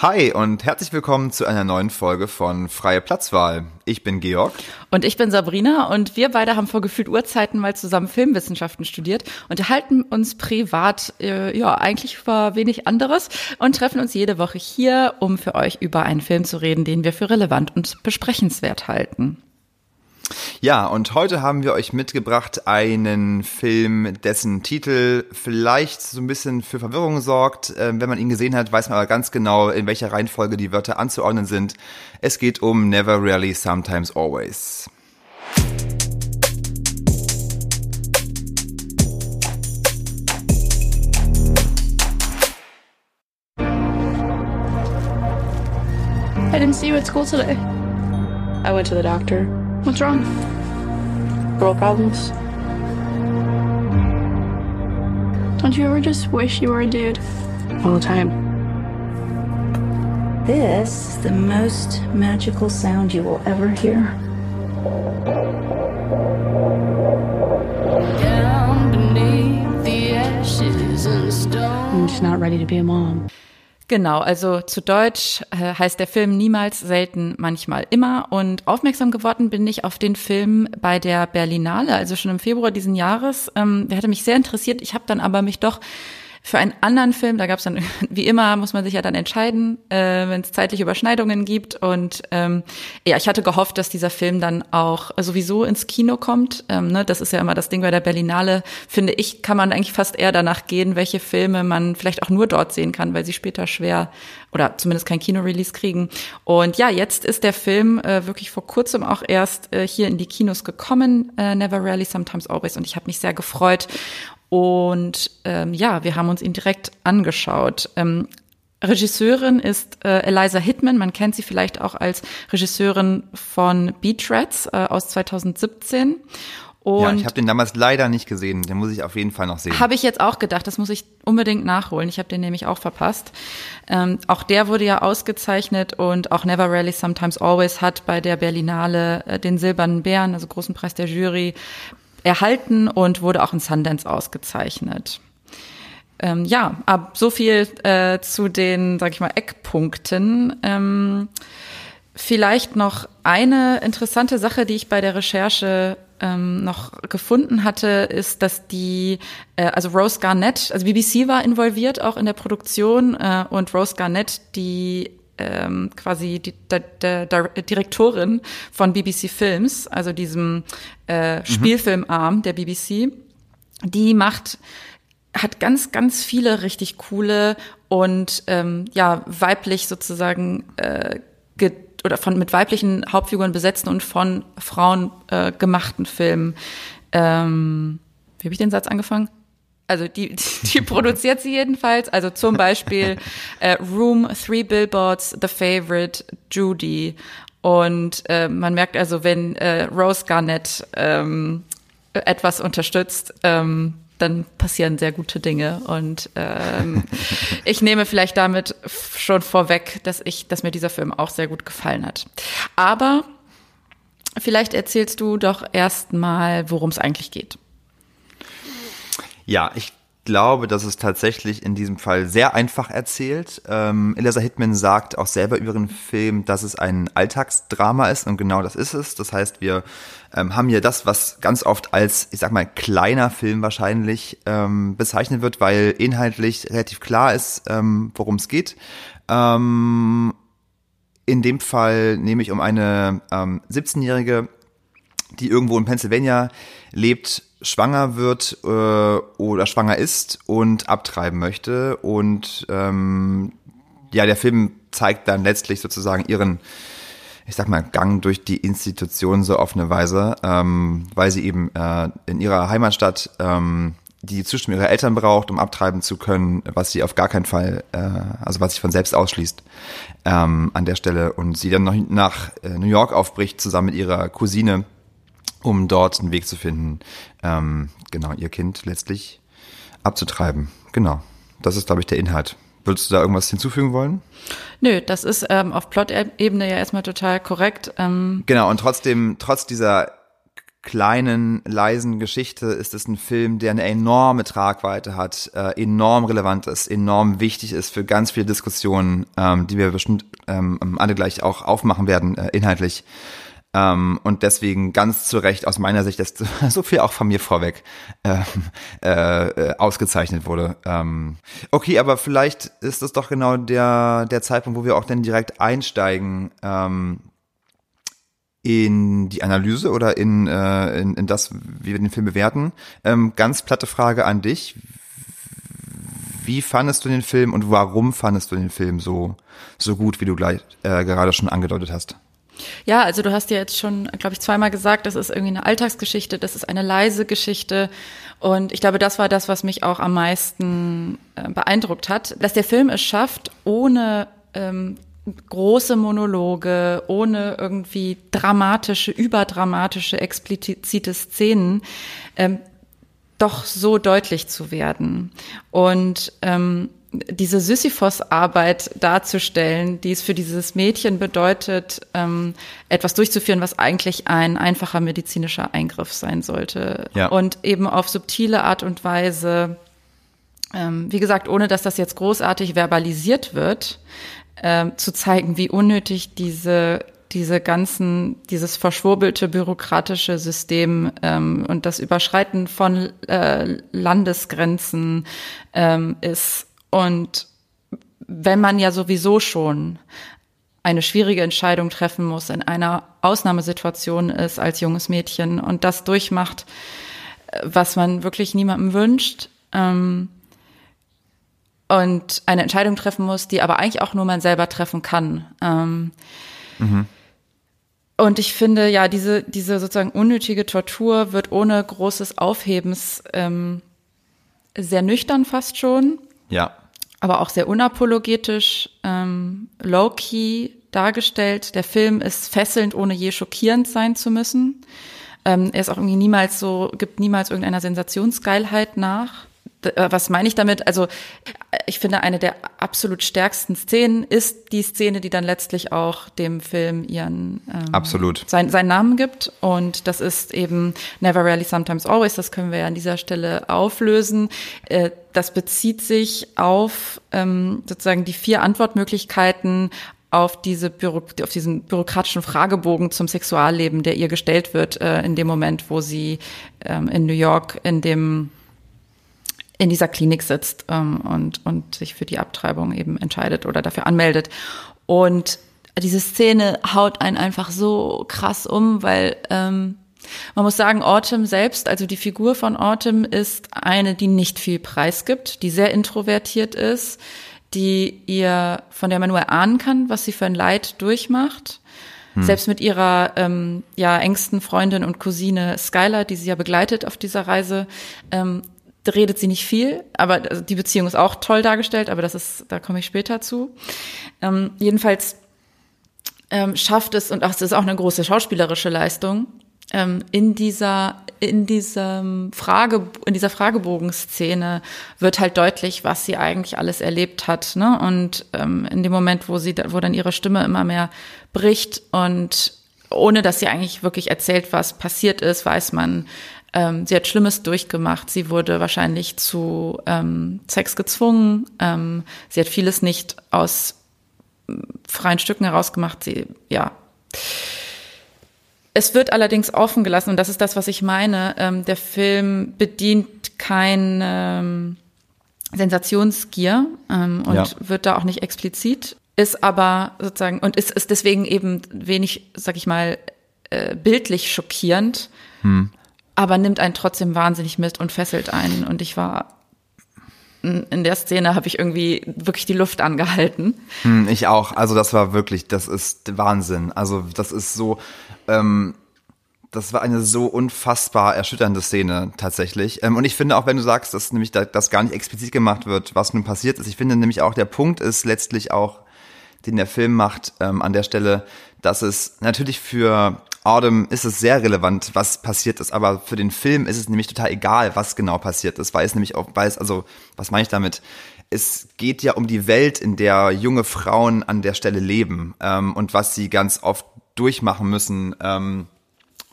Hi und herzlich willkommen zu einer neuen Folge von Freie Platzwahl. Ich bin Georg. Und ich bin Sabrina und wir beide haben vor gefühlt Urzeiten mal zusammen Filmwissenschaften studiert und erhalten uns privat, äh, ja, eigentlich über wenig anderes und treffen uns jede Woche hier, um für euch über einen Film zu reden, den wir für relevant und besprechenswert halten. Ja, und heute haben wir euch mitgebracht einen Film, dessen Titel vielleicht so ein bisschen für Verwirrung sorgt. Ähm, wenn man ihn gesehen hat, weiß man aber ganz genau, in welcher Reihenfolge die Wörter anzuordnen sind. Es geht um Never Really, Sometimes Always. I didn't see you at school today. I went to the doctor. What's wrong? Girl problems? Don't you ever just wish you were a dude? All the time. This is the most magical sound you will ever hear. Down beneath the ashes and stone. I'm just not ready to be a mom. Genau, also zu Deutsch äh, heißt der Film niemals, selten, manchmal immer. Und aufmerksam geworden bin ich auf den Film bei der Berlinale, also schon im Februar diesen Jahres. Ähm, der hatte mich sehr interessiert. Ich habe dann aber mich doch für einen anderen Film, da gab es dann, wie immer, muss man sich ja dann entscheiden, äh, wenn es zeitliche Überschneidungen gibt. Und ähm, ja, ich hatte gehofft, dass dieser Film dann auch sowieso ins Kino kommt. Ähm, ne, das ist ja immer das Ding bei der Berlinale, finde ich, kann man eigentlich fast eher danach gehen, welche Filme man vielleicht auch nur dort sehen kann, weil sie später schwer oder zumindest kein Kino-Release kriegen. Und ja, jetzt ist der Film äh, wirklich vor kurzem auch erst äh, hier in die Kinos gekommen, äh, Never Rarely, Sometimes Always. Und ich habe mich sehr gefreut. Und ähm, ja, wir haben uns ihn direkt angeschaut. Ähm, Regisseurin ist äh, Eliza Hitman. Man kennt sie vielleicht auch als Regisseurin von Beach Rats äh, aus 2017. Und ja, ich habe den damals leider nicht gesehen. Den muss ich auf jeden Fall noch sehen. Habe ich jetzt auch gedacht, das muss ich unbedingt nachholen. Ich habe den nämlich auch verpasst. Ähm, auch der wurde ja ausgezeichnet und auch Never Rarely Sometimes Always hat bei der Berlinale äh, den Silbernen Bären, also großen Preis der Jury, erhalten und wurde auch in Sundance ausgezeichnet. Ähm, ja, ab so viel äh, zu den, sag ich mal, Eckpunkten. Ähm, vielleicht noch eine interessante Sache, die ich bei der Recherche ähm, noch gefunden hatte, ist, dass die, äh, also Rose Garnett, also BBC war involviert auch in der Produktion äh, und Rose Garnett, die ähm, quasi die der, der, der Direktorin von BBC Films, also diesem äh, Spielfilmarm der BBC, die macht hat ganz ganz viele richtig coole und ähm, ja weiblich sozusagen äh, oder von mit weiblichen Hauptfiguren besetzten und von Frauen äh, gemachten Filmen. Ähm, wie habe ich den Satz angefangen? Also die, die produziert sie jedenfalls. Also zum Beispiel äh, Room, Three Billboards, The Favorite, Judy. Und äh, man merkt also, wenn äh, Rose Garnett ähm, etwas unterstützt, ähm, dann passieren sehr gute Dinge. Und ähm, ich nehme vielleicht damit schon vorweg, dass ich, dass mir dieser Film auch sehr gut gefallen hat. Aber vielleicht erzählst du doch erstmal, worum es eigentlich geht. Ja, ich glaube, dass es tatsächlich in diesem Fall sehr einfach erzählt. Ähm, Eliza Hitman sagt auch selber über ihren Film, dass es ein Alltagsdrama ist und genau das ist es. Das heißt, wir ähm, haben hier das, was ganz oft als, ich sag mal, kleiner Film wahrscheinlich ähm, bezeichnet wird, weil inhaltlich relativ klar ist, ähm, worum es geht. Ähm, in dem Fall nehme ich um eine ähm, 17-Jährige, die irgendwo in Pennsylvania lebt, schwanger wird äh, oder schwanger ist und abtreiben möchte. Und ähm, ja, der Film zeigt dann letztlich sozusagen ihren, ich sag mal, Gang durch die Institution so auf eine Weise, ähm, weil sie eben äh, in ihrer Heimatstadt ähm, die Zustimmung ihrer Eltern braucht, um abtreiben zu können, was sie auf gar keinen Fall, äh, also was sich von selbst ausschließt ähm, an der Stelle. Und sie dann noch nach äh, New York aufbricht, zusammen mit ihrer Cousine, um dort einen Weg zu finden, ähm, genau, ihr Kind letztlich abzutreiben. Genau. Das ist, glaube ich, der Inhalt. Würdest du da irgendwas hinzufügen wollen? Nö, das ist ähm, auf Plot-Ebene ja erstmal total korrekt. Ähm Genau, und trotzdem, trotz dieser kleinen, leisen Geschichte ist es ein Film, der eine enorme Tragweite hat, äh, enorm relevant ist, enorm wichtig ist für ganz viele Diskussionen, ähm, die wir bestimmt ähm, alle gleich auch aufmachen werden, äh, inhaltlich. Ähm, und deswegen ganz zu Recht aus meiner Sicht, dass so viel auch von mir vorweg ähm, äh, äh, ausgezeichnet wurde. Ähm, okay, aber vielleicht ist das doch genau der, der Zeitpunkt, wo wir auch dann direkt einsteigen ähm, in die Analyse oder in, äh, in, in das, wie wir den Film bewerten. Ähm, ganz platte Frage an dich. Wie fandest du den Film und warum fandest du den Film so, so gut, wie du gleich äh, gerade schon angedeutet hast? Ja, also du hast ja jetzt schon, glaube ich, zweimal gesagt, das ist irgendwie eine Alltagsgeschichte, das ist eine leise Geschichte. Und ich glaube, das war das, was mich auch am meisten äh, beeindruckt hat, dass der Film es schafft, ohne ähm, große Monologe, ohne irgendwie dramatische, überdramatische, explizite Szenen, ähm, doch so deutlich zu werden. Und ähm, diese Sisyphos-Arbeit darzustellen, die es für dieses Mädchen bedeutet, ähm, etwas durchzuführen, was eigentlich ein einfacher medizinischer Eingriff sein sollte. Ja. Und eben auf subtile Art und Weise, ähm, wie gesagt, ohne dass das jetzt großartig verbalisiert wird, ähm, zu zeigen, wie unnötig diese diese ganzen, dieses verschwurbelte bürokratische System ähm, und das Überschreiten von äh, Landesgrenzen ähm, ist und wenn man ja sowieso schon eine schwierige Entscheidung treffen muss, in einer Ausnahmesituation ist als junges Mädchen und das durchmacht, was man wirklich niemandem wünscht, ähm, und eine Entscheidung treffen muss, die aber eigentlich auch nur man selber treffen kann. Ähm, mhm. Und ich finde, ja, diese, diese sozusagen unnötige Tortur wird ohne großes Aufhebens ähm, sehr nüchtern fast schon. Ja. Aber auch sehr unapologetisch, ähm, low-key dargestellt. Der Film ist fesselnd, ohne je schockierend sein zu müssen. Ähm, er ist auch irgendwie niemals so, gibt niemals irgendeiner Sensationsgeilheit nach. Äh, was meine ich damit? Also ich finde, eine der absolut stärksten Szenen ist die Szene, die dann letztlich auch dem Film ihren ähm, absolut sein, seinen Namen gibt. Und das ist eben Never Rarely, Sometimes Always. Das können wir ja an dieser Stelle auflösen. Äh, das bezieht sich auf ähm, sozusagen die vier Antwortmöglichkeiten auf diese Büro, auf diesen bürokratischen Fragebogen zum Sexualleben, der ihr gestellt wird äh, in dem Moment, wo sie ähm, in New York in dem in dieser Klinik sitzt ähm, und, und sich für die Abtreibung eben entscheidet oder dafür anmeldet. Und diese Szene haut einen einfach so krass um, weil ähm, man muss sagen, Autumn selbst, also die Figur von Autumn ist eine, die nicht viel preisgibt, die sehr introvertiert ist, die ihr, von der man nur erahnen kann, was sie für ein Leid durchmacht. Hm. Selbst mit ihrer ähm, ja engsten Freundin und Cousine Skylar, die sie ja begleitet auf dieser Reise, ähm, redet sie nicht viel, aber also die Beziehung ist auch toll dargestellt, aber das ist, da komme ich später zu. Ähm, jedenfalls ähm, schafft es, und ach, es ist auch eine große schauspielerische Leistung, ähm, in dieser, in diesem Frage, in dieser Fragebogenszene wird halt deutlich, was sie eigentlich alles erlebt hat, ne? Und ähm, in dem Moment, wo sie, wo dann ihre Stimme immer mehr bricht und ohne dass sie eigentlich wirklich erzählt, was passiert ist, weiß man, ähm, sie hat Schlimmes durchgemacht. Sie wurde wahrscheinlich zu ähm, Sex gezwungen. Ähm, sie hat vieles nicht aus freien Stücken herausgemacht. Sie, ja. Es wird allerdings offen gelassen, und das ist das, was ich meine. Ähm, der Film bedient kein ähm, Sensationsgier ähm, und ja. wird da auch nicht explizit, ist aber sozusagen und ist, ist deswegen eben wenig, sag ich mal, äh, bildlich schockierend. Hm aber nimmt einen trotzdem wahnsinnig mit und fesselt einen. Und ich war in der Szene habe ich irgendwie wirklich die Luft angehalten. Hm, ich auch. Also das war wirklich, das ist Wahnsinn. Also das ist so, ähm, das war eine so unfassbar erschütternde Szene tatsächlich. Ähm, und ich finde auch, wenn du sagst, dass nämlich da, das gar nicht explizit gemacht wird, was nun passiert ist, ich finde nämlich auch, der Punkt ist letztlich auch, den der Film macht ähm, an der Stelle, dass es natürlich für Autumn ist es sehr relevant, was passiert ist, aber für den Film ist es nämlich total egal, was genau passiert ist, weil es nämlich auch weiß, also was meine ich damit? Es geht ja um die Welt, in der junge Frauen an der Stelle leben ähm, und was sie ganz oft durchmachen müssen. Ähm,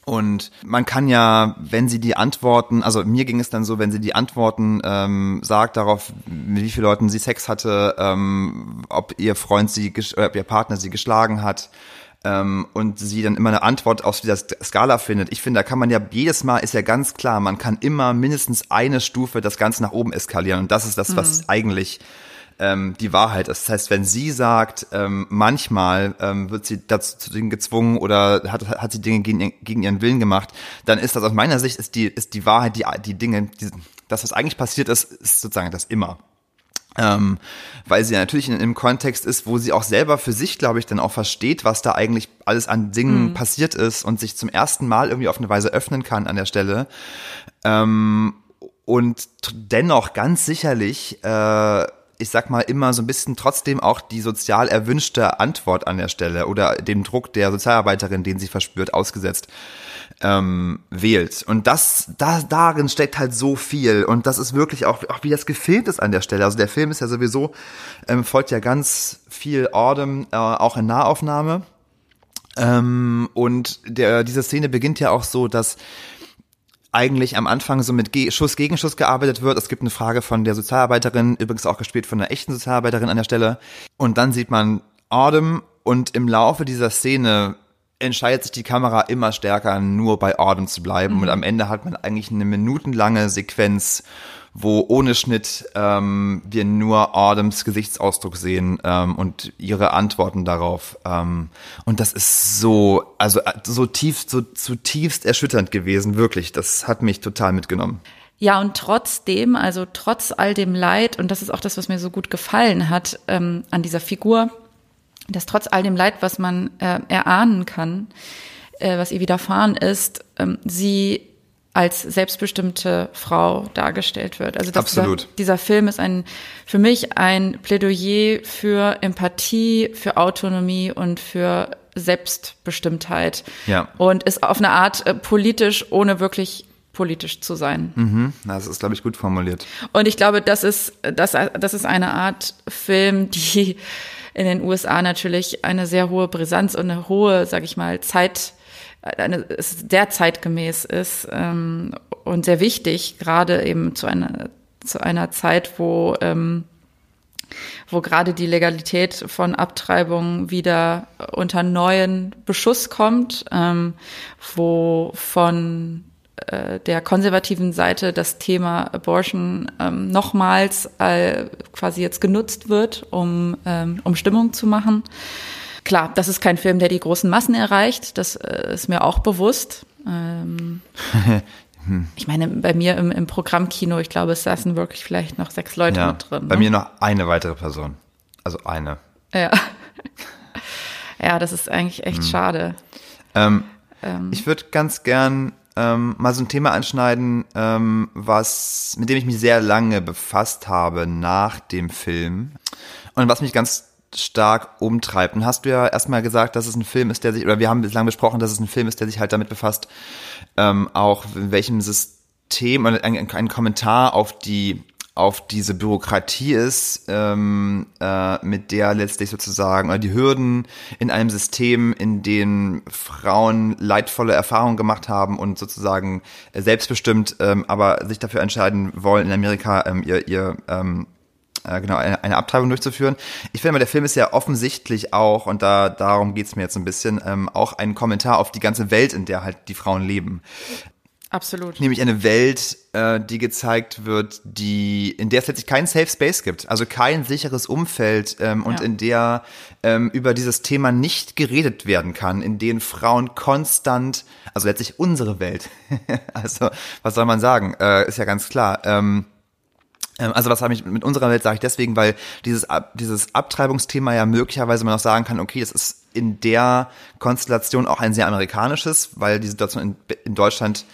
Und man kann ja, wenn sie die Antworten, also mir ging es dann so, wenn sie die Antworten ähm, sagt darauf, mit wie vielen Leuten sie Sex hatte, ähm, ob ihr Freund sie, ob ihr Partner sie geschlagen hat, ähm, und sie dann immer eine Antwort auf dieser Skala findet. Ich finde, da kann man ja jedes Mal ist ja ganz klar, man kann immer mindestens eine Stufe das Ganze nach oben eskalieren und das ist das, was mhm. eigentlich ähm, die Wahrheit ist. Das heißt, wenn sie sagt, ähm, manchmal ähm, wird sie dazu gezwungen oder hat, hat sie Dinge gegen, gegen ihren Willen gemacht, dann ist das aus meiner Sicht ist die, ist die Wahrheit, die, die Dinge, die, das, was eigentlich passiert ist, ist sozusagen das immer. Ähm, weil sie natürlich in einem Kontext ist, wo sie auch selber für sich, glaube ich, dann auch versteht, was da eigentlich alles an Dingen mhm. passiert ist und sich zum ersten Mal irgendwie auf eine Weise öffnen kann an der Stelle. Ähm, und dennoch ganz sicherlich äh, ich sag mal, immer so ein bisschen trotzdem auch die sozial erwünschte Antwort an der Stelle oder dem Druck der Sozialarbeiterin, den sie verspürt, ausgesetzt ähm, wählt. Und das, da, darin steckt halt so viel. Und das ist wirklich auch, auch wie das gefilmt ist an der Stelle. Also der Film ist ja sowieso, ähm, folgt ja ganz viel Ordem, äh, auch in Nahaufnahme. Ähm, und der, diese Szene beginnt ja auch so, dass eigentlich am Anfang so mit Schuss gegen Schuss gearbeitet wird. Es gibt eine Frage von der Sozialarbeiterin, übrigens auch gespielt von einer echten Sozialarbeiterin an der Stelle. Und dann sieht man Autumn und im Laufe dieser Szene entscheidet sich die Kamera immer stärker, nur bei Autumn zu bleiben. Mhm. Und am Ende hat man eigentlich eine minutenlange Sequenz, wo ohne Schnitt ähm, wir nur Autumns Gesichtsausdruck sehen ähm, und ihre Antworten darauf. Ähm, und das ist so, also äh, so tief, so zutiefst erschütternd gewesen, wirklich. Das hat mich total mitgenommen. Ja, und trotzdem, also trotz all dem Leid, und das ist auch das, was mir so gut gefallen hat ähm, an dieser Figur, dass trotz all dem Leid, was man äh, erahnen kann, äh, was ihr widerfahren ist, ähm, sie als selbstbestimmte Frau dargestellt wird. Also Absolut. Dieser, dieser Film ist ein für mich ein Plädoyer für Empathie, für Autonomie und für Selbstbestimmtheit. Ja. Und ist auf eine Art äh, politisch, ohne wirklich politisch zu sein. Mhm, das ist, glaube ich, gut formuliert. Und ich glaube, das ist, das, das ist eine Art Film, die in den USA natürlich eine sehr hohe Brisanz und eine hohe, sag ich mal, Zeit eine, sehr zeitgemäß ist ähm, und sehr wichtig, gerade eben zu einer, zu einer Zeit, wo, ähm, wo gerade die Legalität von Abtreibung wieder unter neuen Beschuss kommt, ähm, wo von äh, der konservativen Seite das Thema Abortion ähm, nochmals äh, quasi jetzt genutzt wird, um, ähm, um Stimmung zu machen. Klar, das ist kein Film, der die großen Massen erreicht. Das äh, ist mir auch bewusst. Ähm, ich meine, bei mir im, im Programmkino, ich glaube, es saßen wirklich vielleicht noch sechs Leute ja, mit drin. Bei ne? mir noch eine weitere Person. Also eine. Ja. ja, das ist eigentlich echt hm. schade. Ähm, ähm. Ich würde ganz gern ähm, mal so ein Thema anschneiden, ähm, was, mit dem ich mich sehr lange befasst habe nach dem Film. Und was mich ganz stark umtreibt. Und hast du ja erstmal gesagt, dass es ein Film ist, der sich, oder wir haben bislang besprochen, dass es ein Film ist, der sich halt damit befasst, ähm, auch in welchem System, ein, ein Kommentar auf die auf diese Bürokratie ist, ähm, äh, mit der letztlich sozusagen oder die Hürden in einem System, in dem Frauen leidvolle Erfahrungen gemacht haben und sozusagen selbstbestimmt, ähm, aber sich dafür entscheiden wollen, in Amerika ähm, ihr, ihr ähm, äh, genau, eine, eine Abtreibung durchzuführen. Ich finde der Film ist ja offensichtlich auch, und da darum geht's mir jetzt ein bisschen, ähm, auch ein Kommentar auf die ganze Welt, in der halt die Frauen leben. Absolut. Nämlich eine Welt, äh, die gezeigt wird, die, in der es letztlich keinen Safe Space gibt, also kein sicheres Umfeld ähm, und ja. in der ähm, über dieses Thema nicht geredet werden kann, in denen Frauen konstant, also letztlich unsere Welt, also was soll man sagen, äh, ist ja ganz klar, ähm, ähm, also was habe ich mit unserer Welt sage ich deswegen, weil dieses dieses Abtreibungsthema ja möglicherweise man auch sagen kann, okay, das ist in der Konstellation auch ein sehr amerikanisches, weil die Situation in, in Deutschland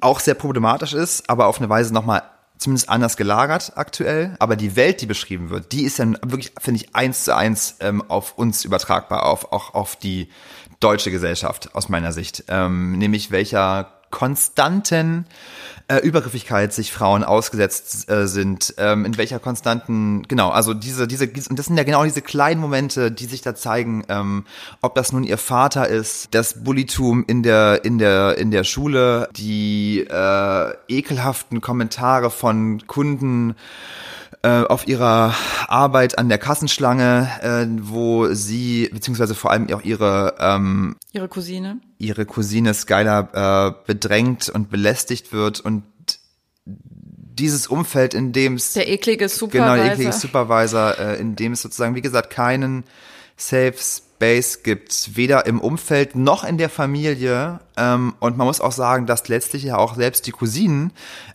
auch sehr problematisch ist, aber auf eine Weise nochmal zumindest anders gelagert aktuell. Aber die Welt, die beschrieben wird, die ist dann wirklich, finde ich, eins zu eins ähm, auf uns übertragbar, auf, auch auf die deutsche Gesellschaft aus meiner Sicht. Ähm, nämlich welcher konstanten äh, Übergriffigkeit sich Frauen ausgesetzt äh, sind, ähm, in welcher konstanten, genau, also diese, diese, und das sind ja genau diese kleinen Momente, die sich da zeigen, ähm, ob das nun ihr Vater ist, das Bullitum in der, in der, in der Schule, die äh, ekelhaften Kommentare von Kunden, äh, auf ihrer Arbeit an der Kassenschlange, äh, wo sie, beziehungsweise vor allem auch ihre ähm, ihre Cousine, ihre Cousine Skylar äh, bedrängt und belästigt wird und dieses Umfeld, in dem es der eklige Supervisor, genau der eklige Supervisor, äh, in dem es sozusagen wie gesagt keinen Safe Space gibt, weder im Umfeld noch in der Familie. Ähm, und man muss auch sagen, dass letztlich ja auch selbst die Cousinen,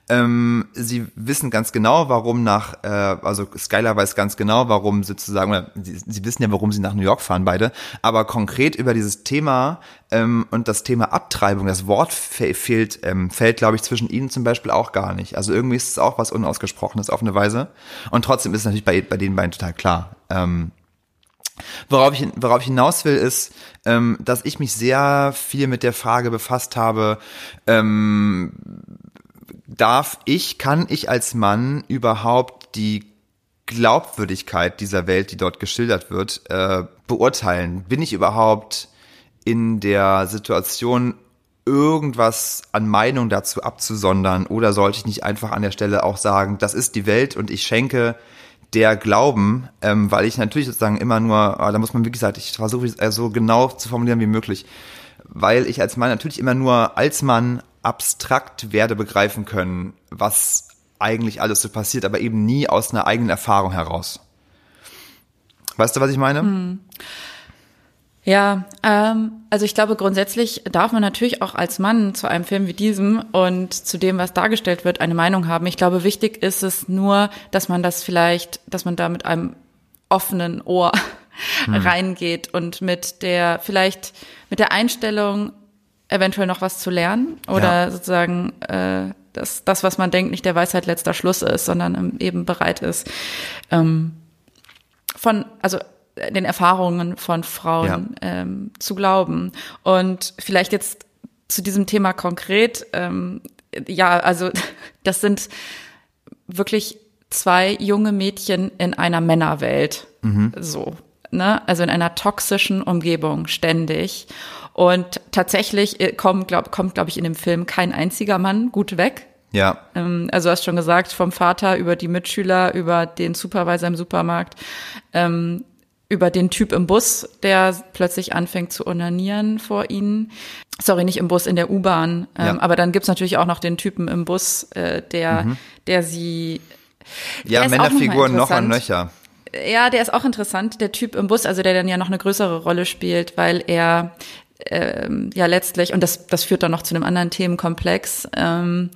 ähm, sie wissen ganz genau, warum nach, äh, also Skylar weiß ganz genau, warum sozusagen, oder sie, sie wissen ja, warum sie nach New York fahren beide, aber konkret über dieses Thema ähm, und das Thema Abtreibung, das Wort fehlt, ähm, fällt, glaube ich, zwischen ihnen zum Beispiel auch gar nicht. Also irgendwie ist es auch was Unausgesprochenes auf eine Weise. Und trotzdem ist es natürlich bei, bei den beiden total klar. Ähm, Worauf ich, worauf ich hinaus will, ist, ähm, dass ich mich sehr viel mit der Frage befasst habe, ähm, darf ich, kann ich als Mann überhaupt die Glaubwürdigkeit dieser Welt, die dort geschildert wird, äh, beurteilen? Bin ich überhaupt in der Situation, irgendwas an Meinung dazu abzusondern oder sollte ich nicht einfach an der Stelle auch sagen, das ist die Welt und ich schenke der Glauben, ähm, weil ich natürlich sozusagen immer nur, ah, da muss man wie gesagt, ich versuche es äh, so genau zu formulieren wie möglich, weil ich als Mann natürlich immer nur als Mann abstrakt werde begreifen können, was eigentlich alles so passiert, aber eben nie aus einer eigenen Erfahrung heraus. Weißt du, was ich meine? Hm. Ja, ähm, also ich glaube, grundsätzlich darf man natürlich auch als Mann zu einem Film wie diesem und zu dem, was dargestellt wird, eine Meinung haben. Ich glaube, wichtig ist es nur, dass man das vielleicht, dass man da mit einem offenen Ohr hm. reingeht und mit der, vielleicht mit der Einstellung, eventuell noch was zu lernen oder ja. sozusagen äh, dass das, was man denkt, nicht der Weisheit letzter Schluss ist, sondern eben bereit ist, ähm, von, also den Erfahrungen von Frauen ja. ähm, zu glauben. Und vielleicht jetzt zu diesem Thema konkret, ähm, ja, also das sind wirklich zwei junge Mädchen in einer Männerwelt. Mhm. So, ne? Also in einer toxischen Umgebung ständig. Und tatsächlich äh, kommt, glaub, kommt, glaube ich, in dem Film kein einziger Mann gut weg. Ja. Ähm, also du hast schon gesagt, vom Vater über die Mitschüler, über den Supervisor im Supermarkt. Ähm, über den Typ im Bus, der plötzlich anfängt zu onanieren vor ihnen. Sorry, nicht im Bus, in der U-Bahn. Ähm, ja. Aber dann gibt's natürlich auch noch den Typen im Bus, äh, der, mhm. der sie. Ja, Männerfiguren noch, noch an Löcher. Ja, der ist auch interessant, der Typ im Bus, also der dann ja noch eine größere Rolle spielt, weil er ähm, ja letztlich, und das, das führt dann noch zu einem anderen Themenkomplex, ähm,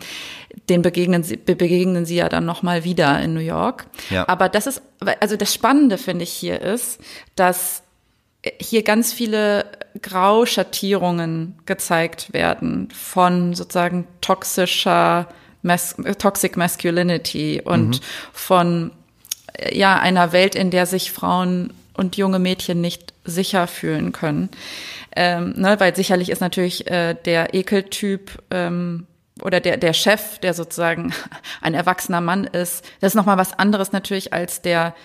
den begegnen sie, begegnen sie ja dann nochmal wieder in New York. Ja. Aber das ist, also das Spannende finde ich hier ist, dass hier ganz viele Grauschattierungen gezeigt werden von sozusagen toxischer Mas Toxic Masculinity und mhm. von ja einer Welt, in der sich Frauen und junge Mädchen nicht sicher fühlen können. Ähm, ne, weil sicherlich ist natürlich äh, der Ekeltyp ähm, oder der, der Chef, der sozusagen ein erwachsener Mann ist, das ist nochmal was anderes natürlich als der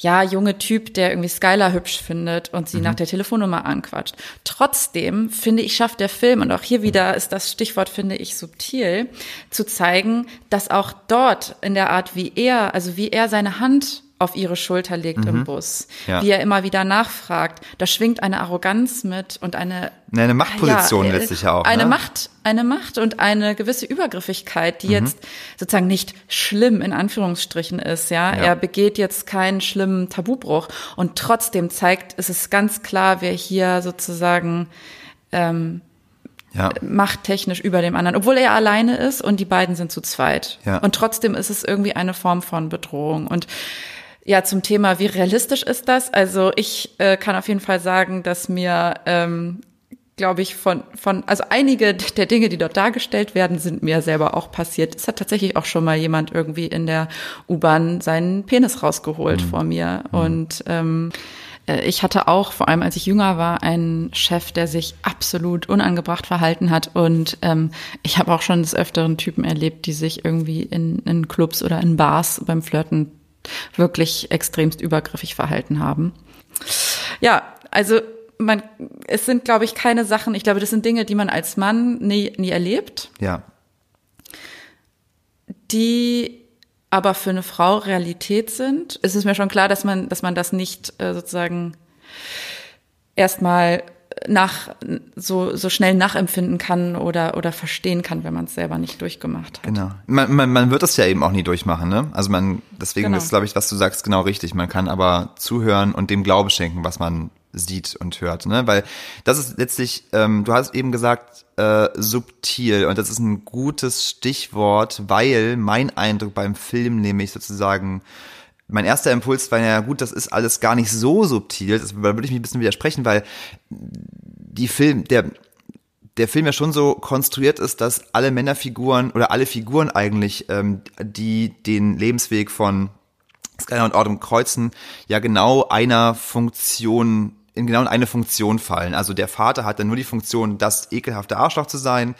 ja, junge Typ, der irgendwie Skylar hübsch findet und sie mhm. nach der Telefonnummer anquatscht. Trotzdem, finde ich, schafft der Film, und auch hier wieder ist das Stichwort, finde ich, subtil, zu zeigen, dass auch dort in der Art, wie er, also wie er seine Hand auf ihre Schulter legt mhm. im Bus, ja. wie er immer wieder nachfragt. Da schwingt eine Arroganz mit und eine eine Machtposition ja, letztlich auch. Eine ne? Macht, eine Macht und eine gewisse Übergriffigkeit, die mhm. jetzt sozusagen nicht schlimm in Anführungsstrichen ist. Ja? ja, er begeht jetzt keinen schlimmen Tabubruch und trotzdem zeigt, es ist ganz klar, wer hier sozusagen ähm, ja. machttechnisch über dem anderen, obwohl er alleine ist und die beiden sind zu zweit. Ja. Und trotzdem ist es irgendwie eine Form von Bedrohung und ja, zum Thema, wie realistisch ist das? Also ich äh, kann auf jeden Fall sagen, dass mir, ähm, glaube ich, von, von, also einige der Dinge, die dort dargestellt werden, sind mir selber auch passiert. Es hat tatsächlich auch schon mal jemand irgendwie in der U-Bahn seinen Penis rausgeholt mhm. vor mir. Mhm. Und ähm, äh, ich hatte auch, vor allem als ich jünger war, einen Chef, der sich absolut unangebracht verhalten hat. Und ähm, ich habe auch schon des Öfteren Typen erlebt, die sich irgendwie in, in Clubs oder in Bars beim Flirten wirklich extremst übergriffig verhalten haben. Ja, also man, es sind, glaube ich, keine Sachen, ich glaube, das sind Dinge, die man als Mann nie, nie erlebt, Ja. die aber für eine Frau Realität sind. Es ist mir schon klar, dass man, dass man das nicht äh, sozusagen erstmal nach so so schnell nachempfinden kann oder oder verstehen kann, wenn man es selber nicht durchgemacht hat. Genau. Man, man, man wird es ja eben auch nie durchmachen, ne? Also man, deswegen Genau. ist, glaube ich, was du sagst, genau richtig. Man kann aber zuhören und dem Glaube schenken, was man sieht und hört, ne? Weil das ist letztlich, ähm, du hast eben gesagt, äh, subtil und das ist ein gutes Stichwort, weil mein Eindruck beim Film nämlich sozusagen mein erster Impuls war, ja gut, das ist alles gar nicht so subtil. Das, da würde ich mich ein bisschen widersprechen, weil die Film, der, der Film ja schon so konstruiert ist, dass alle Männerfiguren oder alle Figuren eigentlich, ähm, die den Lebensweg von Skyler und Autumn kreuzen, ja genau einer Funktion in genau in eine Funktion fallen. Also der Vater hat dann nur die Funktion, das ekelhafte Arschloch zu sein.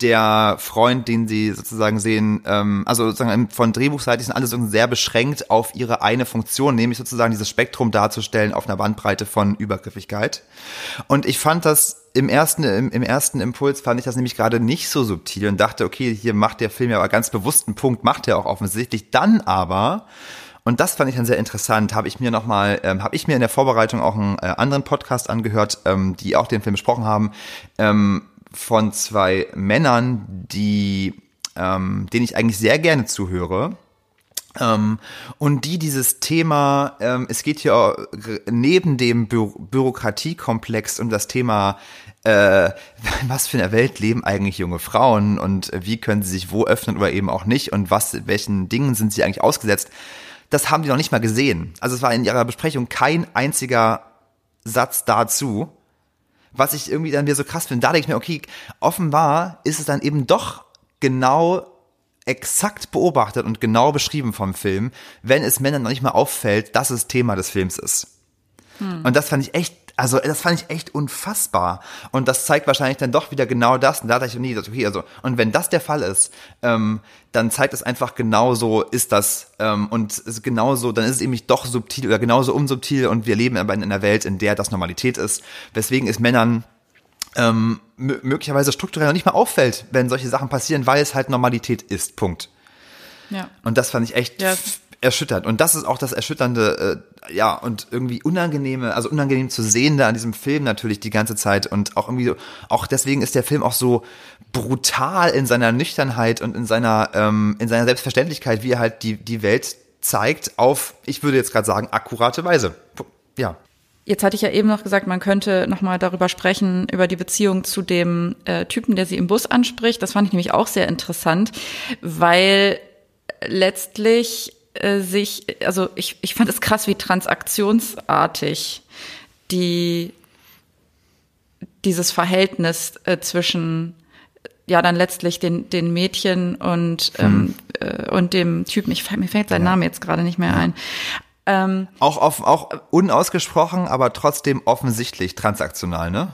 Der Freund, den sie sozusagen sehen, ähm, also sozusagen von Drehbuchseite sind alle so sehr beschränkt auf ihre eine Funktion, nämlich sozusagen dieses Spektrum darzustellen auf einer Bandbreite von Übergriffigkeit. Und ich fand das im ersten, im, im ersten Impuls fand ich das nämlich gerade nicht so subtil und dachte, okay, hier macht der Film ja aber ganz bewusst einen Punkt, macht er auch offensichtlich. Dann aber und das fand ich dann sehr interessant. Habe ich mir noch mal, ähm, habe ich mir in der Vorbereitung auch einen äh, anderen Podcast angehört, ähm, die auch den Film besprochen haben, ähm, von zwei Männern, die, ähm, denen ich eigentlich sehr gerne zuhöre. Ähm, und die dieses Thema, ähm, es geht hier neben dem Bü Bürokratiekomplex um das Thema, äh, was für eine Welt leben eigentlich junge Frauen und wie können sie sich wo öffnen oder eben auch nicht und was, welchen Dingen sind sie eigentlich ausgesetzt, das haben die noch nicht mal gesehen. Also es war in ihrer Besprechung kein einziger Satz dazu, was ich irgendwie dann wieder so krass finde. Da denke ich mir, okay, offenbar ist es dann eben doch genau exakt beobachtet und genau beschrieben vom Film, wenn es Männern noch nicht mal auffällt, dass es Thema des Films ist. Und das fand ich echt, also das fand ich echt unfassbar. Und das zeigt wahrscheinlich dann doch wieder genau das. Und da dachte ich, nee, das okay, also, und wenn das der Fall ist, ähm, dann zeigt es einfach genauso ist das. Ähm, und es ist genauso, dann ist es eben doch subtil oder genauso unsubtil und wir leben aber in einer Welt, in der das Normalität ist. Weswegen es Männern ähm, mö- möglicherweise strukturell noch nicht mal auffällt, wenn solche Sachen passieren, weil es halt Normalität ist. Punkt. Ja. Und das fand ich echt Ja. Erschütternd. Und das ist auch das Erschütternde, äh, ja, und irgendwie unangenehme, also unangenehm zu sehende an diesem Film natürlich die ganze Zeit. Und auch irgendwie, so- auch deswegen ist der Film auch so brutal in seiner Nüchternheit und in seiner, ähm, in seiner Selbstverständlichkeit, wie er halt die, die Welt zeigt, auf, ich würde jetzt gerade sagen, akkurate Weise. Ja. Jetzt hatte ich ja eben noch gesagt, man könnte noch mal darüber sprechen, über die Beziehung zu dem äh, Typen, der sie im Bus anspricht. Das fand ich nämlich auch sehr interessant, weil letztlich äh, sich, also ich, ich fand es krass, wie transaktionsartig die dieses Verhältnis äh, zwischen ja dann letztlich den den Mädchen und ähm, äh, und dem Typen. Ich mir fällt sein Name jetzt gerade nicht mehr ein. Ähm, Auch, auf, auch unausgesprochen, aber trotzdem offensichtlich transaktional, ne?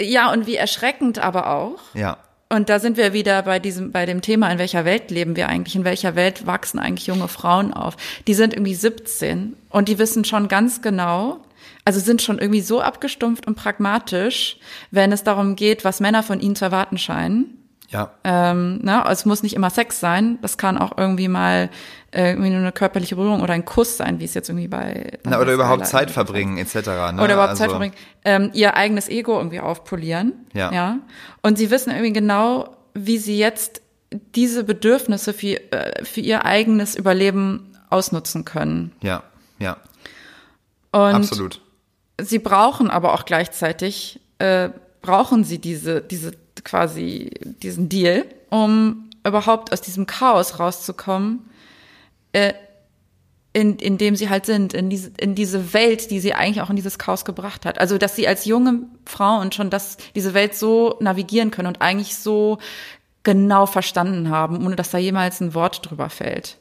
ja und wie erschreckend aber auch Ja. Und da sind wir wieder bei diesem, bei dem Thema, in welcher Welt leben wir eigentlich, in welcher Welt wachsen eigentlich junge Frauen auf. Die sind irgendwie 17 und die wissen schon ganz genau, also sind schon irgendwie so abgestumpft und pragmatisch, wenn es darum geht, was Männer von ihnen zu erwarten scheinen. Ja. Ähm, ne? Es muss nicht immer Sex sein, das kann auch irgendwie mal äh, irgendwie nur eine körperliche Berührung oder ein Kuss sein, wie es jetzt irgendwie bei Na, oder überhaupt Zeit verbringen, etc. Ne? oder überhaupt Also- Zeit verbringen, ähm, ihr eigenes Ego irgendwie aufpolieren. Ja. ja. Und sie wissen irgendwie genau, wie sie jetzt diese Bedürfnisse für, äh, für ihr eigenes Überleben ausnutzen können. Ja, ja, Und absolut. sie brauchen aber auch gleichzeitig, äh, brauchen sie diese, diese quasi diesen Deal, um überhaupt aus diesem Chaos rauszukommen, äh, in, in dem sie halt sind, in diese, in diese Welt, die sie eigentlich auch in dieses Chaos gebracht hat. Also, dass sie als junge Frauen schon das, diese Welt so navigieren können und eigentlich so genau verstanden haben, ohne dass da jemals ein Wort drüber fällt.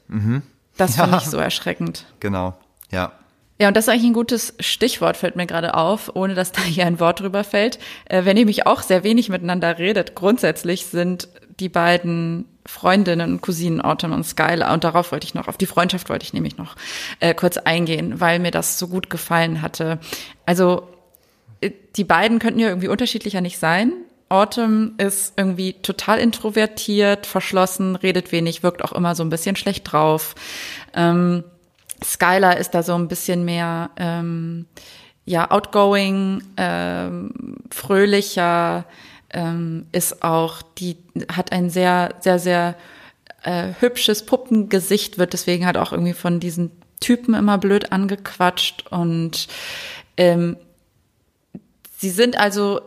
Das Ja. finde ich so erschreckend. Genau, ja. Ja, und das ist eigentlich ein gutes Stichwort, fällt mir gerade auf, ohne dass da hier ein Wort drüber fällt. Äh, wenn ihr mich auch sehr wenig miteinander redet, grundsätzlich sind die beiden Freundinnen und Cousinen Autumn und Skylar, und darauf wollte ich noch, auf die Freundschaft wollte ich nämlich noch äh, kurz eingehen, weil mir das so gut gefallen hatte. Also äh, die beiden könnten ja irgendwie unterschiedlicher nicht sein. Autumn ist irgendwie total introvertiert, verschlossen, redet wenig, wirkt auch immer so ein bisschen schlecht drauf. Ähm, Skylar ist da so ein bisschen mehr ähm, ja outgoing, ähm, fröhlicher, ähm, ist auch die hat ein sehr sehr sehr äh, hübsches Puppengesicht, wird deswegen halt auch irgendwie von diesen Typen immer blöd angequatscht und ähm, sie sind also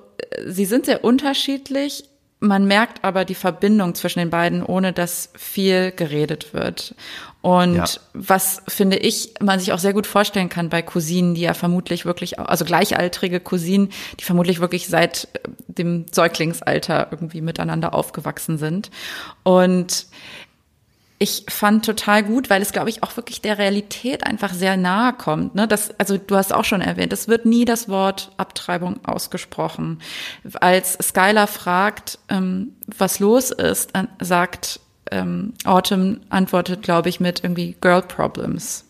sie sind sehr unterschiedlich, man merkt aber die Verbindung zwischen den beiden, ohne dass viel geredet wird. Und ja. was finde ich, man sich auch sehr gut vorstellen kann bei Cousinen, die ja vermutlich wirklich, also gleichaltrige Cousinen, die vermutlich wirklich seit äh, dem Säuglingsalter irgendwie miteinander aufgewachsen sind. Und ich fand total gut, weil es, glaube ich, auch wirklich der Realität einfach sehr nahe kommt. Ne? Das, also du hast auch schon erwähnt, es wird nie das Wort Abtreibung ausgesprochen. Als Skylar fragt, ähm, was los ist, sagt ähm, Autumn, antwortet, glaube ich, mit irgendwie Girl Problems.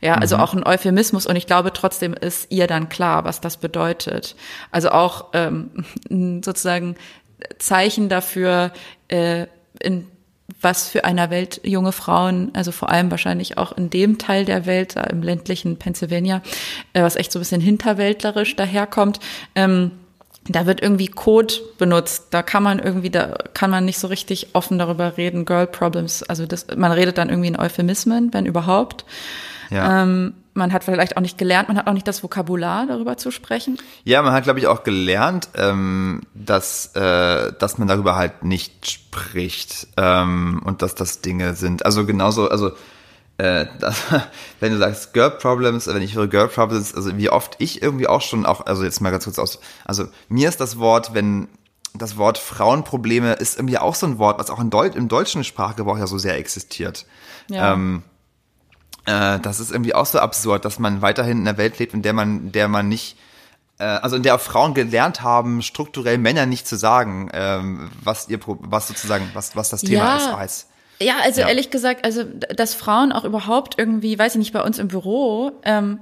Ja, also mhm. auch ein Euphemismus und ich glaube trotzdem ist ihr dann klar, was das bedeutet. Also auch ähm, sozusagen Zeichen dafür, äh, in was für einer Welt junge Frauen, also vor allem wahrscheinlich auch in dem Teil der Welt, im ländlichen Pennsylvania, äh, was echt so ein bisschen hinterwäldlerisch daherkommt, ähm, da wird irgendwie Code benutzt. Da kann man irgendwie, da kann man nicht so richtig offen darüber reden. Girl Problems, also das, man redet dann irgendwie in Euphemismen, wenn überhaupt. Ja. Ähm, man hat vielleicht auch nicht gelernt, man hat auch nicht das Vokabular darüber zu sprechen. Ja, man hat, glaube ich, auch gelernt, ähm, dass, äh, dass man darüber halt nicht spricht ähm, und dass das Dinge sind. Also genauso, also äh, das, wenn du sagst Girl Problems, wenn ich höre Girl Problems, also wie oft ich irgendwie auch schon auch, also jetzt mal ganz kurz aus, also mir ist das Wort, wenn das Wort Frauenprobleme ist irgendwie auch so ein Wort, was auch in Deut im deutschen Sprachgebrauch ja so sehr existiert. Ja. Ähm, äh, das ist irgendwie auch so absurd, dass man weiterhin in einer Welt lebt, in der man, der man nicht, äh, also in der auch Frauen gelernt haben, strukturell Männer nicht zu sagen, ähm, was ihr, was sozusagen, was, was das Thema ja. ist, weiß. Ja, also ja. ehrlich gesagt, also dass Frauen auch überhaupt irgendwie, weiß ich nicht, bei uns im Büro, ähm,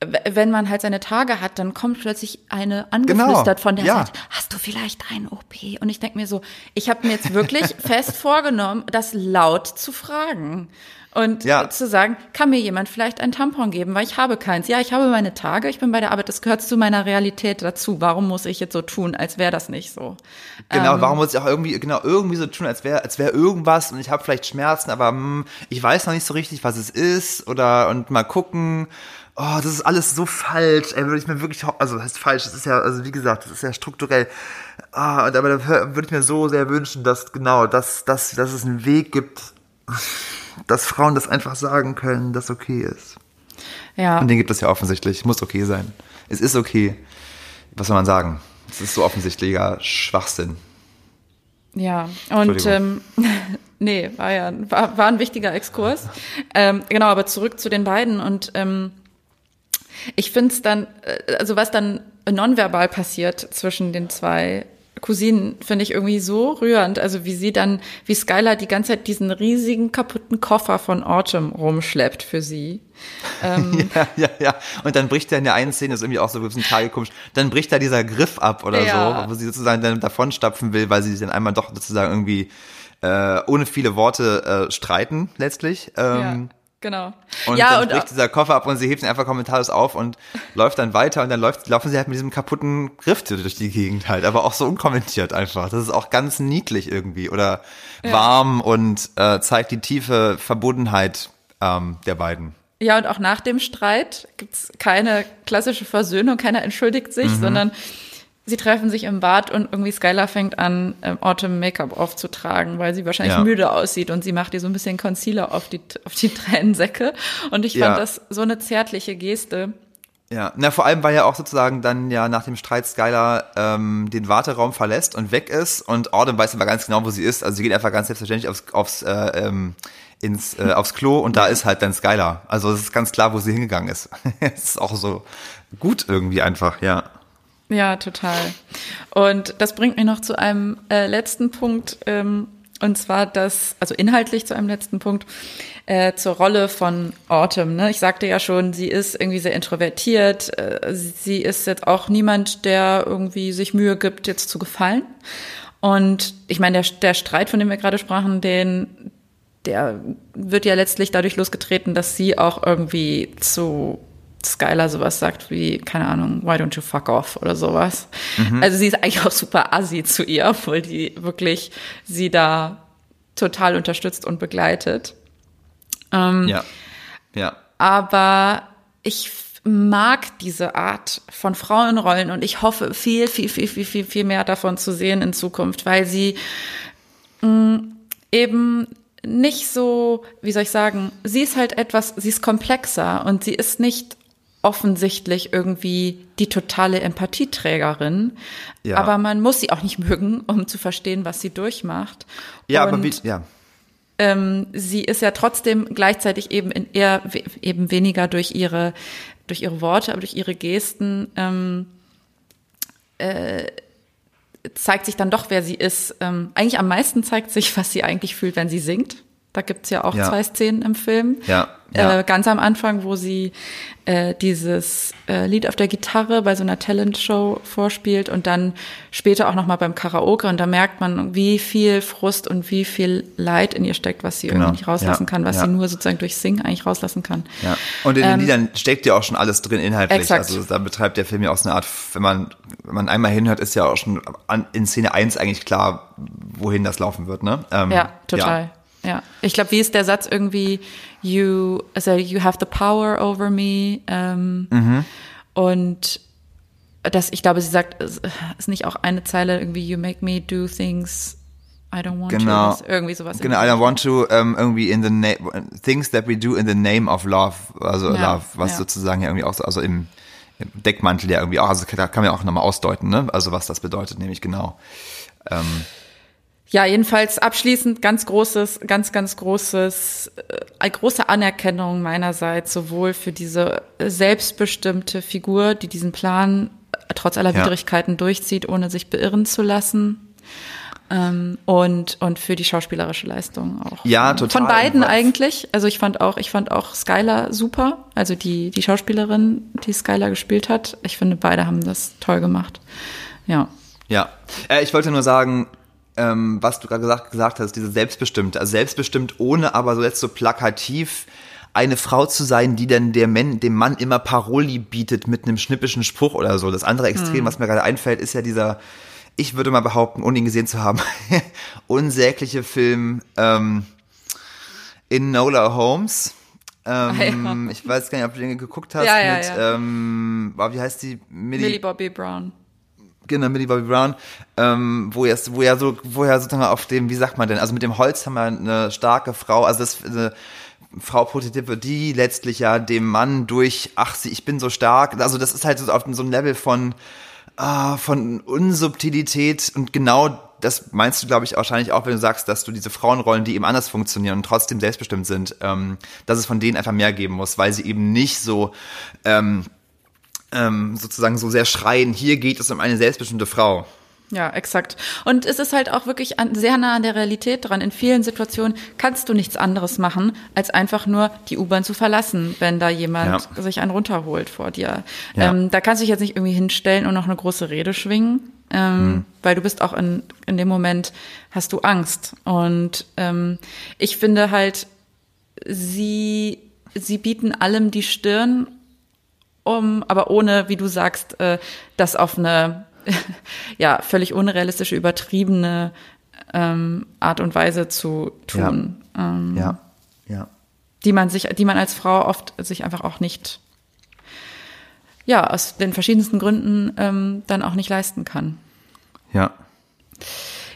wenn man halt seine Tage hat, dann kommt plötzlich eine angeflüstert genau. von der ja. Seite, hast du vielleicht ein OP? Und ich denke mir so, ich habe mir jetzt wirklich fest vorgenommen, das laut zu fragen. Und ja. zu sagen, kann mir jemand vielleicht ein Tampon geben, weil ich habe keins. Ja, ich habe meine Tage, ich bin bei der Arbeit, das gehört zu meiner Realität dazu. Warum muss ich jetzt so tun, als wäre das nicht so? Genau, ähm, warum muss ich auch irgendwie, genau, irgendwie so tun, als wäre als wäre irgendwas und ich habe vielleicht Schmerzen, aber hm, ich weiß noch nicht so richtig, was es ist oder und mal gucken. Oh, das ist alles so falsch. Ey, würde ich mir wirklich, also das heißt falsch, das ist ja, also wie gesagt, das ist ja strukturell. Ah, aber da würde ich mir so sehr wünschen, dass genau, dass, dass, dass es einen Weg gibt, dass Frauen das einfach sagen können, dass okay ist. Ja. Und den gibt es ja offensichtlich. Muss okay sein. Es ist okay. Was soll man sagen? Es ist so offensichtlicher Schwachsinn. Ja, und ähm, nee, war ja war, war ein wichtiger Exkurs. Ähm, genau, aber zurück zu den beiden und ähm, ich finde es dann, äh, also was dann nonverbal passiert zwischen den zwei Cousinen finde ich irgendwie so rührend. Also wie sie dann, wie Skylar die ganze Zeit diesen riesigen kaputten Koffer von Autumn rumschleppt für sie. Ähm, ja, ja, ja. Und dann bricht er in der einen Szene, ist irgendwie auch so ein bisschen tragisch, dann bricht da dieser Griff ab oder ja. so, wo sie sozusagen dann davonstapfen will, weil sie sich dann einmal doch sozusagen irgendwie äh, ohne viele Worte äh, streiten letztlich. Ähm, ja. Genau. Und ja, dann und bricht dieser Koffer ab und sie hebt ihn einfach kommentarlos auf und läuft dann weiter und dann läuft, laufen sie halt mit diesem kaputten Griff durch die Gegend halt, aber auch so unkommentiert einfach. Das ist auch ganz niedlich irgendwie oder ja. warm und äh, zeigt die tiefe Verbundenheit ähm, der beiden. Ja, und auch nach dem Streit gibt's keine klassische Versöhnung, keiner entschuldigt sich, mhm. sondern sie treffen sich im Bad und irgendwie Skylar fängt an, ähm, Autumn Make-up aufzutragen, weil sie wahrscheinlich ja. müde aussieht und sie macht ihr so ein bisschen Concealer auf die, auf die Tränensäcke. Und ich fand ja. das so eine zärtliche Geste. Ja, na vor allem, weil ja auch sozusagen dann ja nach dem Streit Skylar ähm, den Warteraum verlässt und weg ist und Autumn weiß aber ganz genau, wo sie ist. Also sie geht einfach ganz selbstverständlich aufs, aufs äh, ähm, ins äh, aufs Klo und da ist halt dann Skylar. Also es ist ganz klar, wo sie hingegangen ist. Es ist auch so gut irgendwie einfach, ja. Ja, total. Und das bringt mich noch zu einem äh, letzten Punkt, ähm, und zwar das, also inhaltlich zu einem letzten Punkt, äh, zur Rolle von Autumn. Ne? Ich sagte ja schon, sie ist irgendwie sehr introvertiert. Äh, sie ist jetzt auch niemand, der irgendwie sich Mühe gibt, jetzt zu gefallen. Und ich meine, der, der Streit, von dem wir gerade sprachen, den, der wird ja letztlich dadurch losgetreten, dass sie auch irgendwie zu Skylar sowas sagt wie, keine Ahnung, why don't you fuck off oder sowas. Mhm. Also sie ist eigentlich auch super assi zu ihr, obwohl die wirklich sie da total unterstützt und begleitet. Ähm, ja, ja. Aber ich mag diese Art von Frauenrollen und ich hoffe viel, viel, viel, viel, viel, viel mehr davon zu sehen in Zukunft, weil sie mh, mm, eben nicht so, wie soll ich sagen, sie ist halt etwas, sie ist komplexer und sie ist nicht offensichtlich irgendwie die totale Empathieträgerin. Ja. Aber man muss sie auch nicht mögen, um zu verstehen, was sie durchmacht. Ja, und, aber wie, ja. Ähm, sie ist ja trotzdem gleichzeitig eben in eher eben weniger durch ihre durch ihre Worte, aber durch ihre Gesten ähm, äh, zeigt sich dann doch, wer sie ist. Ähm, eigentlich am meisten zeigt sich, was sie eigentlich fühlt, wenn sie singt. Da gibt's ja auch ja. zwei Szenen im Film. Ja. Ja. Äh, ganz am Anfang, wo sie äh, dieses äh, Lied auf der Gitarre bei so einer Talentshow vorspielt und dann später auch nochmal beim Karaoke und da merkt man, wie viel Frust und wie viel Leid in ihr steckt, was sie genau. irgendwie nicht rauslassen ja. kann, was sie nur sozusagen durch Singen eigentlich rauslassen kann. Ja. Und in den ähm, Liedern steckt ja auch schon alles drin inhaltlich. Exakt. Also da betreibt der Film ja auch so eine Art, wenn man, wenn man einmal hinhört, ist ja auch schon an, in Szene eins eigentlich klar, wohin das laufen wird, ne? Ähm, ja, total. Ja, ich glaube, wie ist der Satz irgendwie, you, also you have the power over me. Ähm, mhm. Und das, ich glaube, sie sagt, ist nicht auch eine Zeile irgendwie, you make me do things I don't want genau. to. Irgendwie sowas. Genau, I don't want to, um, irgendwie in the name, things that we do in the name of love, also ja, love, was ja. sozusagen ja irgendwie auch so, also im, im Deckmantel ja irgendwie auch, also da kann man ja auch nochmal ausdeuten, ne, also was das bedeutet, nämlich genau. Ähm, ja, jedenfalls abschließend ganz großes, ganz, ganz großes, äh, große Anerkennung meinerseits sowohl für diese selbstbestimmte Figur, die diesen Plan äh, trotz aller ja. Widrigkeiten durchzieht, ohne sich beirren zu lassen. Ähm, und, und für die schauspielerische Leistung auch. Ja, total. Von beiden eigentlich. Also ich fand auch, ich fand auch Skylar super. Also die, die Schauspielerin, die Skylar gespielt hat. Ich finde, beide haben das toll gemacht. Ja. Ja. Äh, ich wollte nur sagen, ähm, was du gerade gesagt, gesagt hast, diese selbstbestimmt, also selbstbestimmt, ohne aber so jetzt so plakativ eine Frau zu sein, die dann der Man, dem Mann immer Paroli bietet mit einem schnippischen Spruch oder so. Das andere Extrem, hm. was mir gerade einfällt, ist ja dieser, ich würde mal behaupten, ohne ihn gesehen zu haben, unsägliche Film ähm, in Nola Holmes. Ähm, ah, ja. Ich weiß gar nicht, ob du den geguckt hast ja, ja, mit, ähm, wie heißt die? Millie, Millie Bobby Brown genau, Millie Bobby Brown, ähm, wo er, wo er so, wo er sozusagen auf dem, wie sagt man denn, also mit dem Holz haben wir eine starke Frau, also das eine Frau porträtiert wird, die letztlich ja dem Mann durch, ach sie, ich bin so stark, also das ist halt so auf so einem Level von, ah, von Unsubtilität und genau das meinst du, glaube ich, wahrscheinlich auch, wenn du sagst, dass du diese Frauenrollen, die eben anders funktionieren und trotzdem selbstbestimmt sind, ähm, dass es von denen einfach mehr geben muss, weil sie eben nicht so ähm, ähm, sozusagen so sehr schreien, hier geht es um eine selbstbestimmte Frau. Ja, exakt. Und es ist halt auch wirklich an, sehr nah an der Realität dran. In vielen Situationen kannst du nichts anderes machen, als einfach nur die U-Bahn zu verlassen, wenn da jemand ja. sich einen runterholt vor dir. Ja. Ähm, da kannst du dich jetzt nicht irgendwie hinstellen und noch eine große Rede schwingen, ähm, hm. weil du bist auch in, in dem Moment, hast du Angst. Und ähm, ich finde halt, sie, sie bieten allem die Stirn um, aber ohne, wie du sagst, äh, das auf eine ja völlig unrealistische, übertriebene ähm, Art und Weise zu tun. Ja. Ähm, ja. ja. Die man sich, die man als Frau oft sich einfach auch nicht, ja, aus den verschiedensten Gründen ähm, dann auch nicht leisten kann. Ja.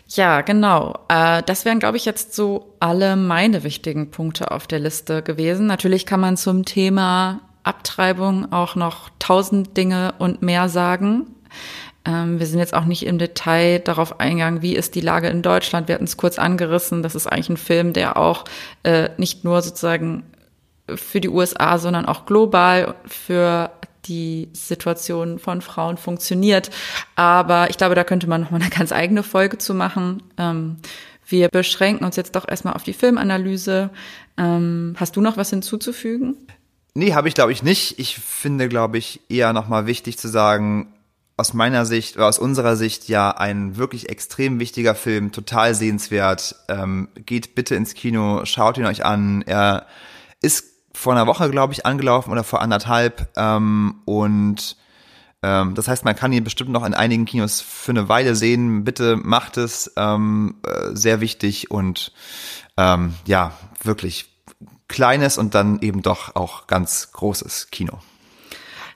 Ja, genau. Äh, das wären, glaube ich, jetzt so alle meine wichtigen Punkte auf der Liste gewesen. Natürlich kann man zum Thema Abtreibung auch noch tausend Dinge und mehr sagen. Ähm, wir sind jetzt auch nicht im Detail darauf eingegangen, wie ist die Lage in Deutschland. Wir hatten es kurz angerissen. Das ist eigentlich ein Film, der auch äh, nicht nur sozusagen für die USA, sondern auch global für die Situation von Frauen funktioniert. Aber ich glaube, da könnte man noch mal eine ganz eigene Folge zu machen. Ähm, wir beschränken uns jetzt doch erstmal auf die Filmanalyse. Ähm, hast du noch was hinzuzufügen? Nee, habe ich glaube ich nicht. Ich finde, glaube ich, eher nochmal wichtig zu sagen, aus meiner Sicht aus unserer Sicht ja ein wirklich extrem wichtiger Film, total sehenswert. Ähm, geht bitte ins Kino, schaut ihn euch an. Er ist vor einer Woche, glaube ich, angelaufen oder vor anderthalb. Ähm, und ähm, das heißt, man kann ihn bestimmt noch in einigen Kinos für eine Weile sehen. Bitte macht es. Ähm, äh, sehr wichtig und ähm, ja, wirklich kleines und dann eben doch auch ganz großes Kino.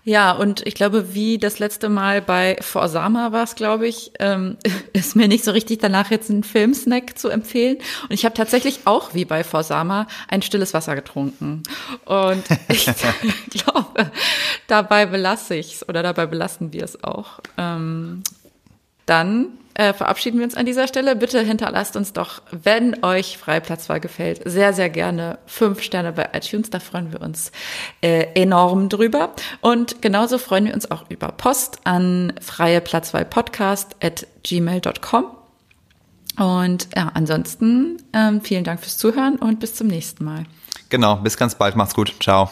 Ja, und ich glaube, wie das letzte Mal bei Forsama war es, glaube ich, ähm, ist mir nicht so richtig danach jetzt einen Filmsnack zu empfehlen. Und ich habe tatsächlich auch wie bei Forsama ein stilles Wasser getrunken. Und ich glaube, dabei belasse ich es oder dabei belassen wir es auch. Ähm, dann äh, verabschieden wir uns an dieser Stelle. Bitte hinterlasst uns doch, wenn euch Freiplatzwahl gefällt, sehr, sehr gerne fünf Sterne bei iTunes. Da freuen wir uns äh, enorm drüber. Und genauso freuen wir uns auch über Post an freieplatzwahlpodcast at gmail.com. Und ja, ansonsten ähm, vielen Dank fürs Zuhören und bis zum nächsten Mal. Genau, bis ganz bald. Macht's gut. Ciao.